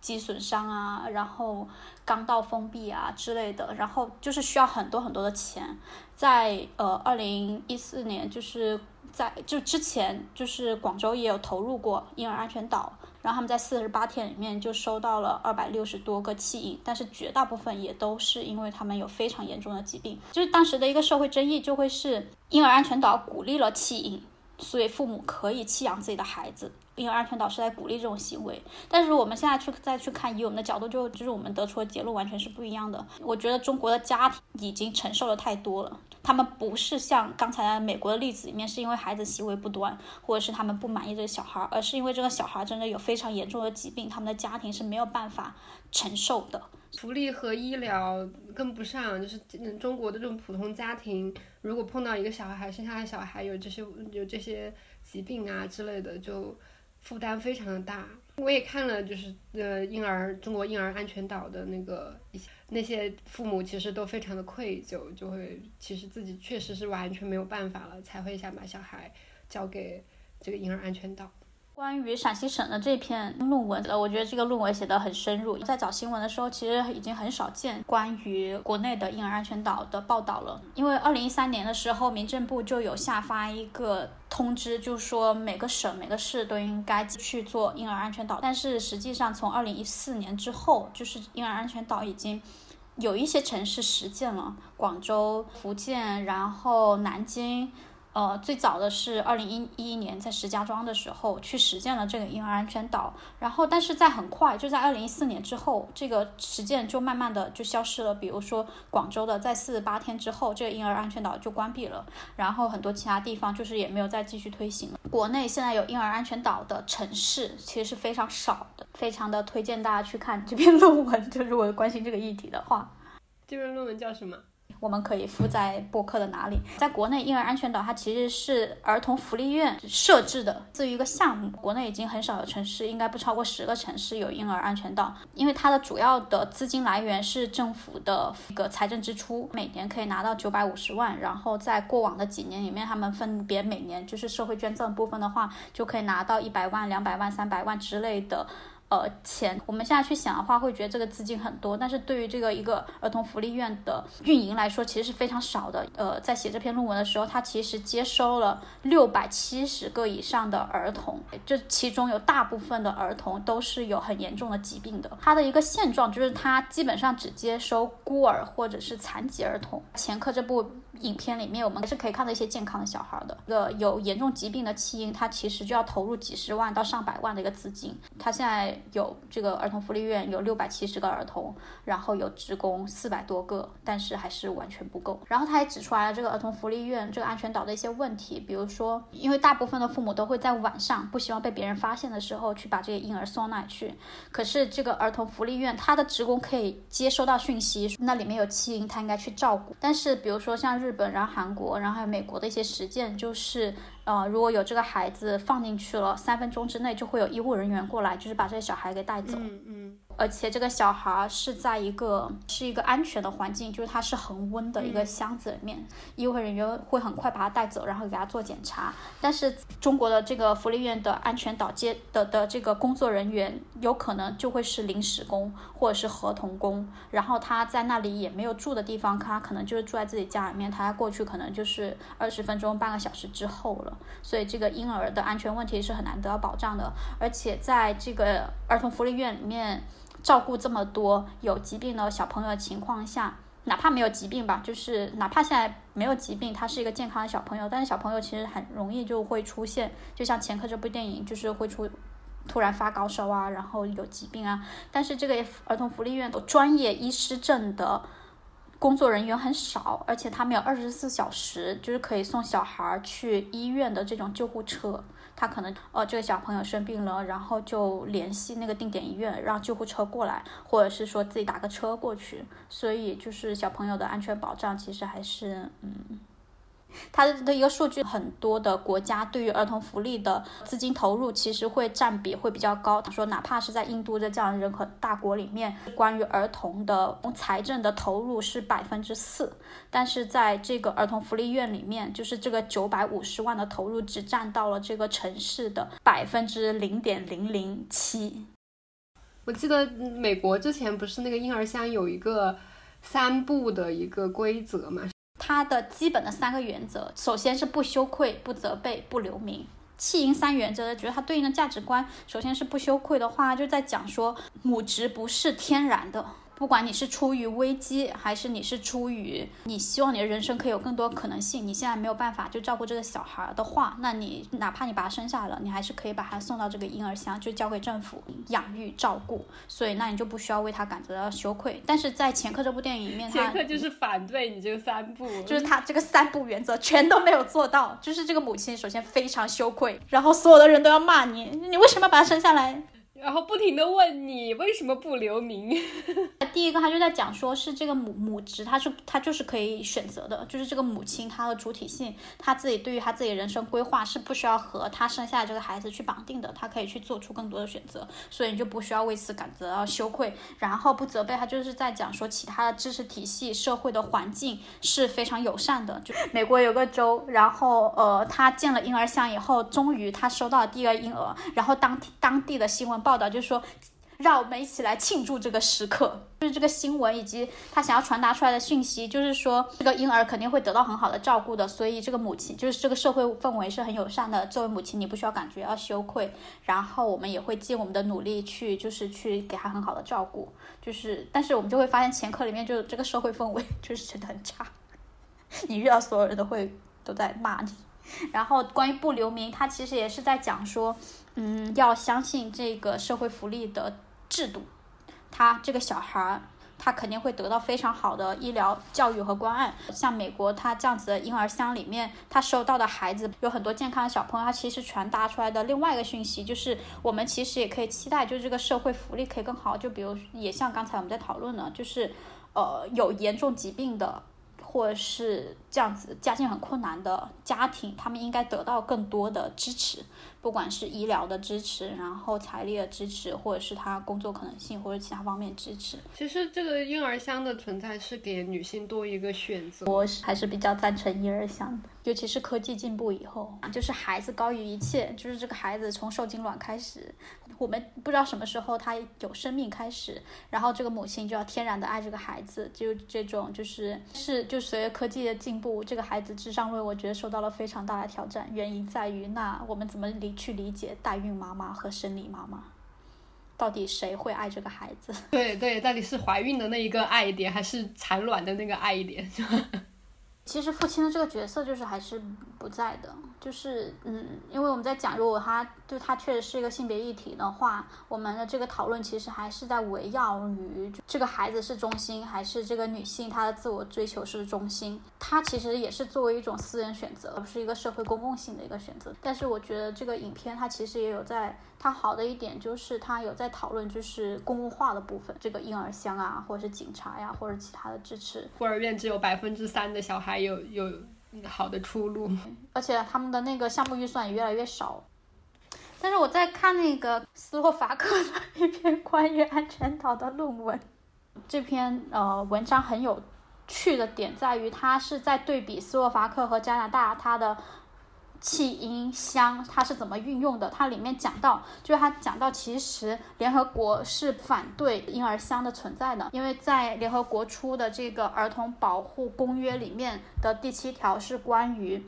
肌损伤啊，然后肛道封闭啊之类的，然后就是需要很多很多的钱。在呃二零一四年，就是在就之前，就是广州也有投入过婴儿安全岛。然后他们在四十八天里面就收到了二百六十多个弃婴，但是绝大部分也都是因为他们有非常严重的疾病。就是当时的一个社会争议就会是婴儿安全岛鼓励了弃婴，所以父母可以弃养自己的孩子。婴儿安全岛是在鼓励这种行为，但是我们现在去再去看，以我们的角度，就就是我们得出的结论完全是不一样的。我觉得中国的家庭已经承受了太多了，他们不是像刚才美国的例子里面，是因为孩子行为不端，或者是他们不满意这个小孩，而是因为这个小孩真的有非常严重的疾病，他们的家庭是没有办法承受的。福利和医疗跟不上，就是中国的这种普通家庭，如果碰到一个小孩生下来小孩有这些有这些疾病啊之类的，就。负担非常的大，我也看了，就是呃婴儿中国婴儿安全岛的那个一些那些父母其实都非常的愧疚，就会其实自己确实是完全没有办法了，才会想把小孩交给这个婴儿安全岛。关于陕西省的这篇论文，呃，我觉得这个论文写得很深入。在找新闻的时候，其实已经很少见关于国内的婴儿安全岛的报道了。因为二零一三年的时候，民政部就有下发一个通知，就说每个省、每个市都应该去做婴儿安全岛。但是实际上，从二零一四年之后，就是婴儿安全岛已经有一些城市实践了，广州、福建，然后南京。呃，最早的是二零一一年在石家庄的时候去实践了这个婴儿安全岛，然后但是在很快就在二零一四年之后，这个实践就慢慢的就消失了。比如说广州的，在四十八天之后，这个婴儿安全岛就关闭了，然后很多其他地方就是也没有再继续推行了。国内现在有婴儿安全岛的城市其实是非常少的，非常的推荐大家去看这篇论文，(laughs) 就如果关心这个议题的话。这篇论文叫什么？我们可以附在播客的哪里。在国内，婴儿安全岛它其实是儿童福利院设置的这一个项目。国内已经很少有城市，应该不超过十个城市有婴儿安全岛。因为它的主要的资金来源是政府的一个财政支出，每年可以拿到九百五十万。然后在过往的几年里面，他们分别每年就是社会捐赠部分的话，就可以拿到一百万、两百万、三百万之类的。呃，钱我们现在去想的话，会觉得这个资金很多，但是对于这个一个儿童福利院的运营来说，其实是非常少的。呃，在写这篇论文的时候，他其实接收了六百七十个以上的儿童，这其中有大部分的儿童都是有很严重的疾病的。他的一个现状就是，他基本上只接收孤儿或者是残疾儿童。前科这部。影片里面我们还是可以看到一些健康的小孩的，一个有严重疾病的弃婴，他其实就要投入几十万到上百万的一个资金。他现在有这个儿童福利院有六百七十个儿童，然后有职工四百多个，但是还是完全不够。然后他也指出来了这个儿童福利院这个安全岛的一些问题，比如说，因为大部分的父母都会在晚上不希望被别人发现的时候去把这个婴儿送那里去，可是这个儿童福利院他的职工可以接收到讯息，那里面有弃婴，他应该去照顾。但是比如说像日本，然后韩国，然后还有美国的一些实践，就是，呃，如果有这个孩子放进去了，三分钟之内就会有医护人员过来，就是把这些小孩给带走。嗯嗯。而且这个小孩是在一个是一个安全的环境，就是它是恒温的一个箱子里面，医护人员会很快把他带走，然后给他做检查。但是中国的这个福利院的安全岛接的的这个工作人员，有可能就会是临时工或者是合同工，然后他在那里也没有住的地方，他可能就是住在自己家里面，他过去可能就是二十分钟、半个小时之后了。所以这个婴儿的安全问题是很难得到保障的，而且在这个儿童福利院里面。照顾这么多有疾病的小朋友的情况下，哪怕没有疾病吧，就是哪怕现在没有疾病，他是一个健康的小朋友，但是小朋友其实很容易就会出现，就像前科这部电影，就是会出突然发高烧啊，然后有疾病啊。但是这个儿童福利院有专业医师证的工作人员很少，而且他们有二十四小时就是可以送小孩去医院的这种救护车。他可能哦，这个小朋友生病了，然后就联系那个定点医院，让救护车过来，或者是说自己打个车过去。所以就是小朋友的安全保障，其实还是嗯。它的一个数据，很多的国家对于儿童福利的资金投入，其实会占比会比较高。他说，哪怕是在印度的这样人口大国里面，关于儿童的财政的投入是百分之四，但是在这个儿童福利院里面，就是这个九百五十万的投入只占到了这个城市的百分之零点零零七。我记得美国之前不是那个婴儿箱有一个三步的一个规则嘛？它的基本的三个原则，首先是不羞愧、不责备、不留名。弃婴三原则，觉得它对应的价值观，首先是不羞愧的话，就在讲说母职不是天然的。不管你是出于危机，还是你是出于你希望你的人生可以有更多可能性，你现在没有办法就照顾这个小孩的话，那你哪怕你把他生下来了，你还是可以把他送到这个婴儿箱，就交给政府养育照顾。所以那你就不需要为他感觉到羞愧。但是在前科这部电影里面，前科就是反对你这个三步，就是他这个三步原则全都没有做到。就是这个母亲首先非常羞愧，然后所有的人都要骂你，你为什么把他生下来？然后不停的问你为什么不留名？(laughs) 第一个他就在讲说是这个母母职，他是他就是可以选择的，就是这个母亲她的主体性，她自己对于她自己人生规划是不需要和她生下的这个孩子去绑定的，她可以去做出更多的选择，所以你就不需要为此感到羞愧，然后不责备他，就是在讲说其他的知识体系、社会的环境是非常友善的。就美国有个州，然后呃他建了婴儿箱以后，终于他收到了第一个婴儿，然后当 (laughs) 当地的新闻报。报道就是说，让我们一起来庆祝这个时刻。就是这个新闻以及他想要传达出来的讯息，就是说这个婴儿肯定会得到很好的照顾的。所以这个母亲，就是这个社会氛围是很友善的。作为母亲，你不需要感觉到羞愧。然后我们也会尽我们的努力去，就是去给他很好的照顾。就是，但是我们就会发现前科里面就这个社会氛围 (laughs) 就是真的很差。你遇到所有人都会都在骂你。然后关于不留名，他其实也是在讲说。嗯，要相信这个社会福利的制度，他这个小孩儿，他肯定会得到非常好的医疗、教育和关爱。像美国，他这样子的婴儿箱里面，他收到的孩子有很多健康的小朋友，他其实传达出来的另外一个讯息就是，我们其实也可以期待，就是这个社会福利可以更好。就比如，也像刚才我们在讨论的，就是，呃，有严重疾病的。或者是这样子家境很困难的家庭，他们应该得到更多的支持，不管是医疗的支持，然后财力的支持，或者是他工作可能性或者其他方面支持。其实这个婴儿箱的存在是给女性多一个选择，我还是比较赞成婴儿箱的，尤其是科技进步以后，就是孩子高于一切，就是这个孩子从受精卵开始。我们不知道什么时候他有生命开始，然后这个母亲就要天然的爱这个孩子，就这种就是是就随着科技的进步，这个孩子智商论我觉得受到了非常大的挑战。原因在于，那我们怎么理去理解代孕妈妈和生理妈妈，到底谁会爱这个孩子？(laughs) 对对，到底是怀孕的那一个爱一点，还是产卵的那个爱一点？(laughs) 其实父亲的这个角色就是还是不在的，就是嗯，因为我们在讲，如果他就它确实是一个性别议题的话，我们的这个讨论其实还是在围绕于这个孩子是中心，还是这个女性她的自我追求是中心。它其实也是作为一种私人选择，而不是一个社会公共性的一个选择。但是我觉得这个影片它其实也有在。它好的一点就是它有在讨论，就是公共化的部分，这个婴儿箱啊，或者是警察呀，或者其他的支持。孤儿院只有百分之三的小孩有有好的出路，而且他们的那个项目预算也越来越少。但是我在看那个斯洛伐克的一篇关于安全岛的论文，这篇呃文章很有趣的点在于，它是在对比斯洛伐克和加拿大它的。弃婴箱它是怎么运用的？它里面讲到，就是它讲到，其实联合国是反对婴儿箱的存在的，因为在联合国出的这个儿童保护公约里面的第七条是关于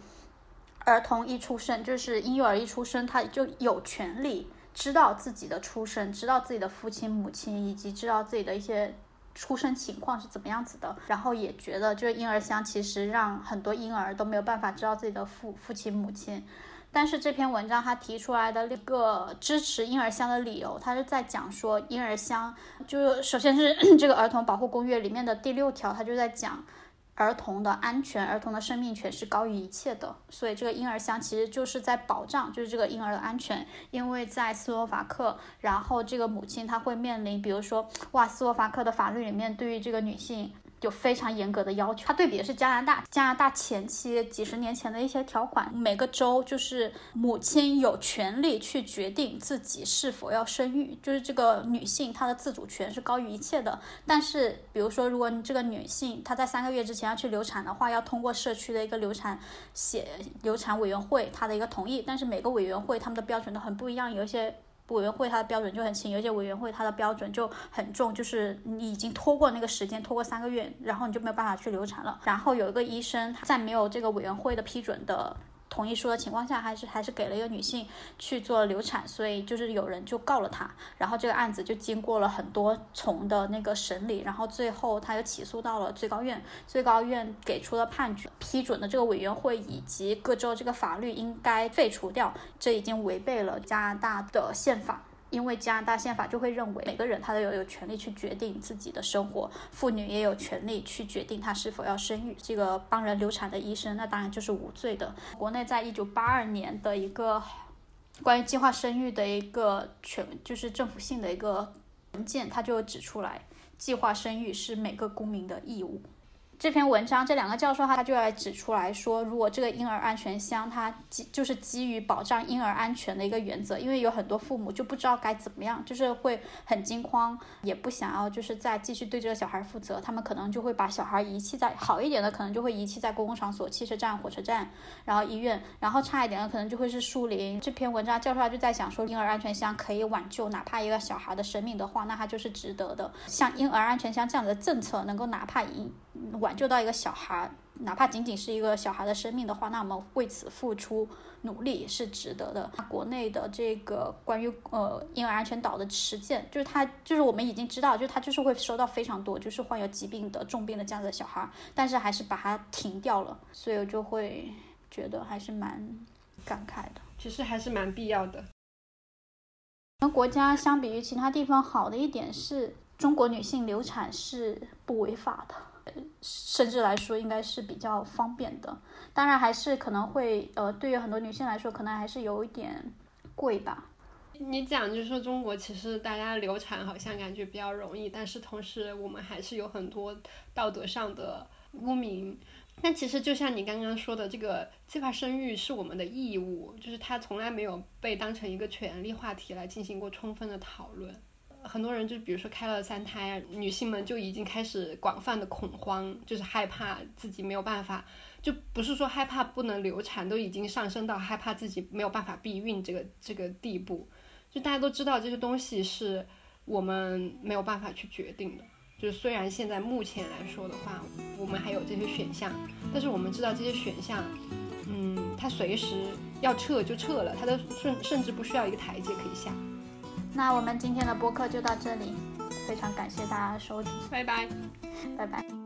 儿童一出生，就是婴幼儿一出生，他就有权利知道自己的出生，知道自己的父亲、母亲，以及知道自己的一些。出生情况是怎么样子的？然后也觉得，就是婴儿箱其实让很多婴儿都没有办法知道自己的父父亲母亲。但是这篇文章他提出来的一个支持婴儿箱的理由，他是在讲说，婴儿箱就首先是 (clears throat) 这个儿童保护公约里面的第六条，他就在讲。儿童的安全，儿童的生命权是高于一切的，所以这个婴儿箱其实就是在保障，就是这个婴儿的安全。因为在斯洛伐克，然后这个母亲她会面临，比如说，哇，斯洛伐克的法律里面对于这个女性。有非常严格的要求。它对比的是加拿大，加拿大前期几十年前的一些条款，每个州就是母亲有权利去决定自己是否要生育，就是这个女性她的自主权是高于一切的。但是，比如说，如果你这个女性她在三个月之前要去流产的话，要通过社区的一个流产协流产委员会她的一个同意。但是每个委员会他们的标准都很不一样，有一些。委员会它的标准就很轻，有些委员会它的标准就很重，就是你已经拖过那个时间，拖过三个月，然后你就没有办法去流产了。然后有一个医生在没有这个委员会的批准的。同意书的情况下，还是还是给了一个女性去做流产，所以就是有人就告了她，然后这个案子就经过了很多重的那个审理，然后最后他又起诉到了最高院，最高院给出了判决，批准的这个委员会以及各州这个法律应该废除掉，这已经违背了加拿大的宪法。因为加拿大宪法就会认为每个人他都有有权利去决定自己的生活，妇女也有权利去决定她是否要生育。这个帮人流产的医生，那当然就是无罪的。国内在一九八二年的一个关于计划生育的一个全，就是政府性的一个文件，他就指出来，计划生育是每个公民的义务。这篇文章，这两个教授他就来指出来说，如果这个婴儿安全箱，它基就是基于保障婴儿安全的一个原则，因为有很多父母就不知道该怎么样，就是会很惊慌，也不想要就是再继续对这个小孩负责，他们可能就会把小孩遗弃在好一点的，可能就会遗弃在公共场所，汽车站、火车站，然后医院，然后差一点的可能就会是树林。这篇文章教授他就在想说，婴儿安全箱可以挽救哪怕一个小孩的生命的话，那它就是值得的。像婴儿安全箱这样的政策，能够哪怕引。挽救到一个小孩，哪怕仅仅是一个小孩的生命的话，那我们为此付出努力是值得的。国内的这个关于呃婴儿安全岛的实践，就是他就是我们已经知道，就是他就是会收到非常多就是患有疾病的重病的这样的小孩，但是还是把它停掉了，所以我就会觉得还是蛮感慨的。其实还是蛮必要的。我们国家相比于其他地方好的一点是，中国女性流产是不违法的。甚至来说，应该是比较方便的。当然，还是可能会，呃，对于很多女性来说，可能还是有一点贵吧。你讲就是说，中国其实大家流产好像感觉比较容易，但是同时我们还是有很多道德上的污名。那其实就像你刚刚说的，这个计划生育是我们的义务，就是它从来没有被当成一个权利话题来进行过充分的讨论。很多人就比如说开了三胎，女性们就已经开始广泛的恐慌，就是害怕自己没有办法，就不是说害怕不能流产，都已经上升到害怕自己没有办法避孕这个这个地步。就大家都知道这些东西是我们没有办法去决定的。就是虽然现在目前来说的话，我们还有这些选项，但是我们知道这些选项，嗯，它随时要撤就撤了，它都甚甚至不需要一个台阶可以下。那我们今天的播客就到这里，非常感谢大家的收听，拜拜，拜拜。